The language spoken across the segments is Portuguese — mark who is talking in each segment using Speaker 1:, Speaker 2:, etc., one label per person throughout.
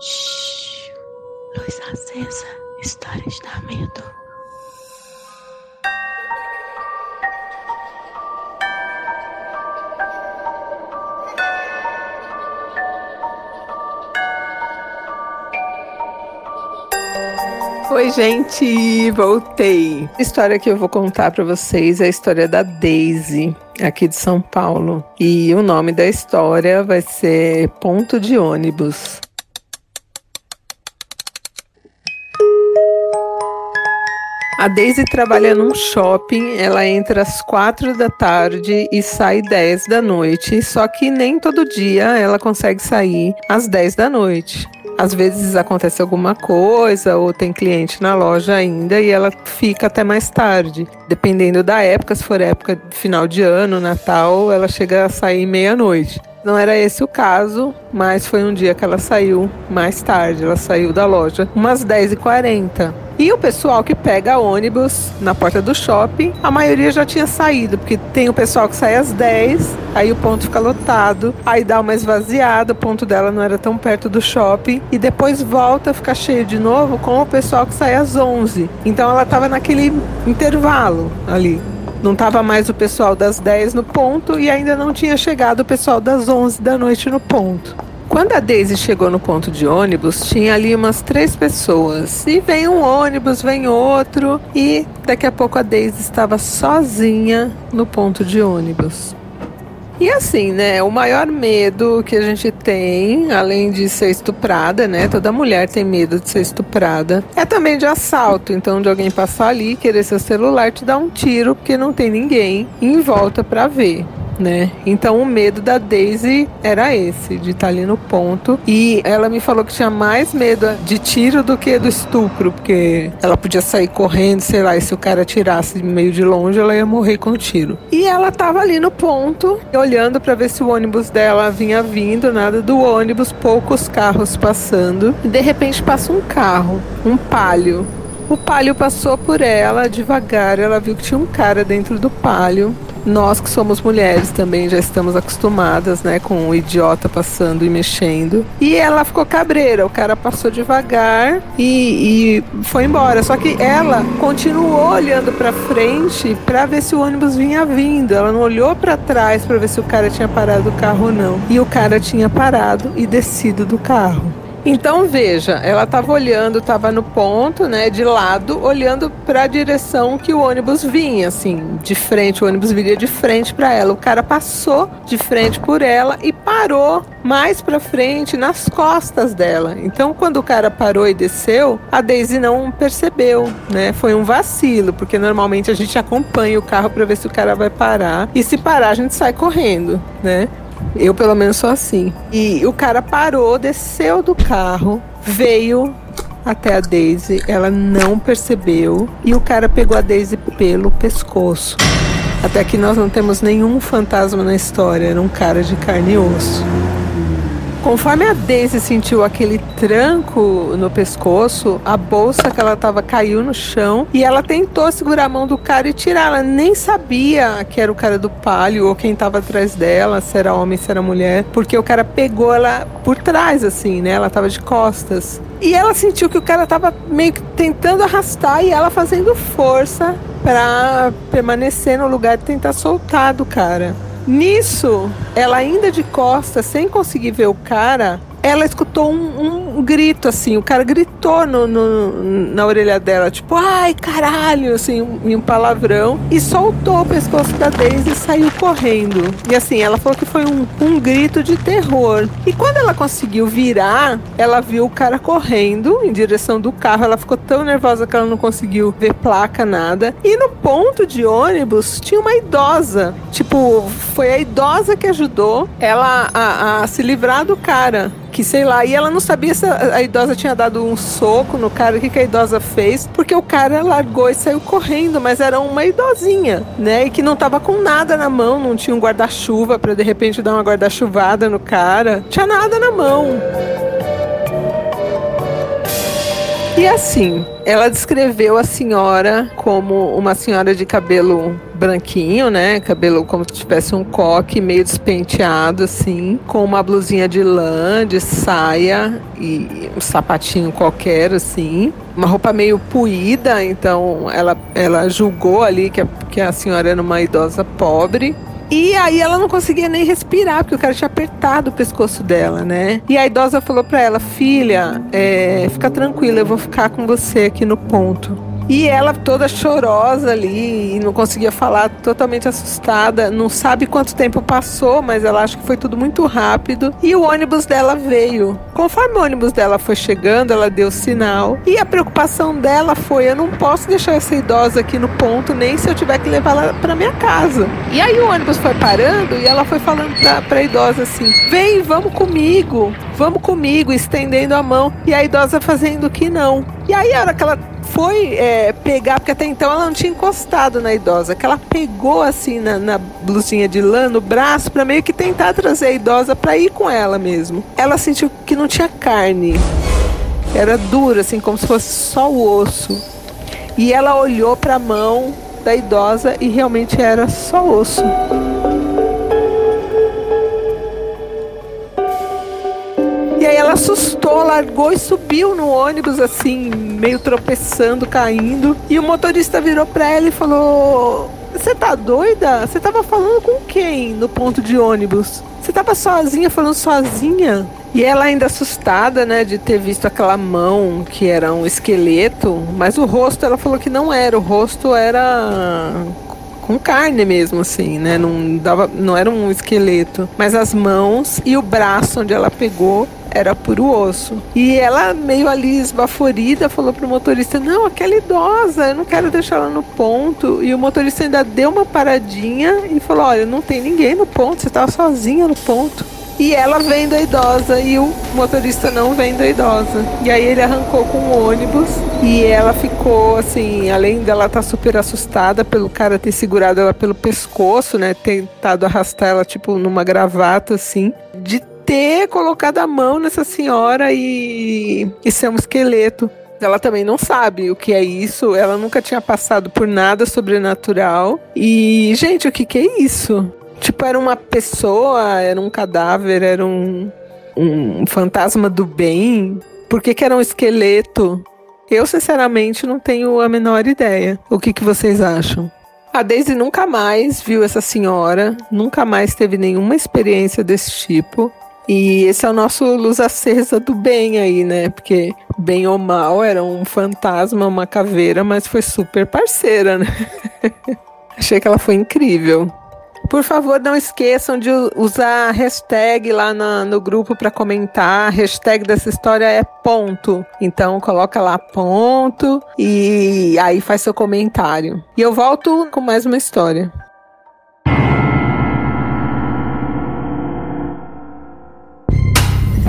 Speaker 1: Shhh. Luz acesa. Histórias da medo.
Speaker 2: Oi, gente, voltei. A história que eu vou contar para vocês é a história da Daisy, aqui de São Paulo. E o nome da história vai ser Ponto de Ônibus. A Daisy trabalha num shopping, ela entra às quatro da tarde e sai dez da noite, só que nem todo dia ela consegue sair às dez da noite. Às vezes acontece alguma coisa ou tem cliente na loja ainda e ela fica até mais tarde. Dependendo da época, se for época de final de ano, Natal, ela chega a sair meia-noite. Não era esse o caso, mas foi um dia que ela saiu mais tarde. Ela saiu da loja umas 10h40. E o pessoal que pega ônibus na porta do shopping, a maioria já tinha saído, porque tem o pessoal que sai às 10, aí o ponto fica lotado, aí dá uma esvaziada, o ponto dela não era tão perto do shopping, e depois volta a ficar cheio de novo com o pessoal que sai às 11. Então ela estava naquele intervalo ali. Não estava mais o pessoal das 10 no ponto e ainda não tinha chegado o pessoal das 11 da noite no ponto. Quando a Daisy chegou no ponto de ônibus, tinha ali umas três pessoas. E vem um ônibus, vem outro, e daqui a pouco a Daisy estava sozinha no ponto de ônibus. E assim, né? O maior medo que a gente tem, além de ser estuprada, né? Toda mulher tem medo de ser estuprada. É também de assalto. Então, de alguém passar ali, querer seu celular, te dar um tiro, porque não tem ninguém em volta para ver né? Então o medo da Daisy era esse, de estar tá ali no ponto. E ela me falou que tinha mais medo de tiro do que do estupro, porque ela podia sair correndo, sei lá, e se o cara tirasse meio de longe, ela ia morrer com o tiro. E ela tava ali no ponto, olhando para ver se o ônibus dela vinha vindo, nada do ônibus, poucos carros passando. E de repente passa um carro, um palio. O palio passou por ela devagar, ela viu que tinha um cara dentro do palio nós que somos mulheres também já estamos acostumadas, né, com o idiota passando e mexendo. E ela ficou cabreira, o cara passou devagar e, e foi embora. Só que ela continuou olhando para frente para ver se o ônibus vinha vindo. Ela não olhou para trás para ver se o cara tinha parado o carro ou não. E o cara tinha parado e descido do carro. Então veja, ela estava olhando, estava no ponto, né, de lado, olhando para a direção que o ônibus vinha, assim, de frente. O ônibus viria de frente para ela. O cara passou de frente por ela e parou mais para frente nas costas dela. Então, quando o cara parou e desceu, a Daisy não percebeu, né? Foi um vacilo, porque normalmente a gente acompanha o carro para ver se o cara vai parar e se parar a gente sai correndo, né? Eu, pelo menos, sou assim. E o cara parou, desceu do carro, veio até a Daisy, ela não percebeu e o cara pegou a Daisy pelo pescoço. Até que nós não temos nenhum fantasma na história, era um cara de carne e osso. Conforme a Daisy sentiu aquele tranco no pescoço, a bolsa que ela tava caiu no chão e ela tentou segurar a mão do cara e tirar. Ela nem sabia que era o cara do palio ou quem tava atrás dela, se era homem, se era mulher, porque o cara pegou ela por trás, assim, né? Ela tava de costas. E ela sentiu que o cara tava meio que tentando arrastar e ela fazendo força para permanecer no lugar e tentar soltar do cara. Nisso, ela ainda de costas, sem conseguir ver o cara, ela escutou um, um, grito, assim, o cara gritou no, no, na orelha dela, tipo, ai, caralho, assim, um, um palavrão, e soltou o pescoço da Daisy e saiu correndo. E assim, ela falou que foi um, um grito de terror. E quando ela conseguiu virar, ela viu o cara correndo em direção do carro, ela ficou tão nervosa que ela não conseguiu ver placa, nada. E no ponto de ônibus tinha uma idosa, tipo, foi a idosa que ajudou ela a, a se livrar do cara que sei lá, e ela não sabia se a, a idosa tinha dado um soco no cara, o que, que a idosa fez, porque o cara largou e saiu correndo, mas era uma idosinha, né? E que não tava com nada na mão, não tinha um guarda-chuva para de repente dar uma guarda-chuvada no cara, tinha nada na mão. E assim, ela descreveu a senhora como uma senhora de cabelo branquinho, né? Cabelo como se tivesse um coque meio despenteado, assim, com uma blusinha de lã, de saia e um sapatinho qualquer, assim. Uma roupa meio puída, então ela, ela julgou ali que a, que a senhora era uma idosa pobre. E aí ela não conseguia nem respirar, porque o cara tinha apertado o pescoço dela, né? E a idosa falou para ela, filha, é, fica tranquila, eu vou ficar com você aqui no ponto. E ela toda chorosa ali, e não conseguia falar, totalmente assustada. Não sabe quanto tempo passou, mas ela acha que foi tudo muito rápido. E o ônibus dela veio. Conforme o ônibus dela foi chegando, ela deu sinal. E a preocupação dela foi: eu não posso deixar essa idosa aqui no ponto, nem se eu tiver que levá-la para minha casa. E aí o ônibus foi parando e ela foi falando pra, pra idosa assim: vem, vamos comigo, vamos comigo, estendendo a mão. E a idosa fazendo que não. E aí, a hora que ela foi é, pegar, porque até então ela não tinha encostado na idosa, que ela pegou assim na, na blusinha de lã no braço para meio que tentar trazer a idosa para ir com ela mesmo. Ela sentiu que não tinha carne, era dura, assim, como se fosse só o osso. E ela olhou para a mão da idosa e realmente era só osso. E aí ela assustou, largou e subiu no ônibus, assim, meio tropeçando, caindo. E o motorista virou pra ela e falou: Você tá doida? Você tava falando com quem no ponto de ônibus? Você tava sozinha, falando sozinha? E ela ainda assustada, né, de ter visto aquela mão que era um esqueleto, mas o rosto ela falou que não era, o rosto era com carne mesmo, assim, né? Não, dava, não era um esqueleto. Mas as mãos e o braço onde ela pegou era puro osso. E ela, meio ali esbaforida, falou pro motorista: Não, aquela idosa, eu não quero deixar ela no ponto. E o motorista ainda deu uma paradinha e falou: Olha, não tem ninguém no ponto, você estava sozinha no ponto. E ela vendo a idosa e o motorista não vendo a idosa. E aí ele arrancou com o ônibus e ela ficou assim, além dela estar tá super assustada pelo cara ter segurado ela pelo pescoço, né, tentado arrastar ela tipo numa gravata assim, ter colocado a mão nessa senhora e, e ser um esqueleto. Ela também não sabe o que é isso, ela nunca tinha passado por nada sobrenatural. E, gente, o que, que é isso? Tipo, era uma pessoa, era um cadáver, era um, um fantasma do bem. Por que, que era um esqueleto? Eu, sinceramente, não tenho a menor ideia. O que, que vocês acham? A Daisy nunca mais viu essa senhora, nunca mais teve nenhuma experiência desse tipo. E esse é o nosso luz acesa do bem aí, né? Porque bem ou mal era um fantasma, uma caveira, mas foi super parceira, né? Achei que ela foi incrível. Por favor, não esqueçam de usar a hashtag lá no, no grupo para comentar. A hashtag dessa história é ponto. Então coloca lá ponto e aí faz seu comentário. E eu volto com mais uma história.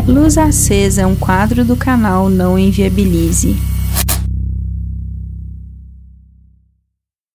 Speaker 3: Luz Acesa é um quadro do canal Não Inviabilize.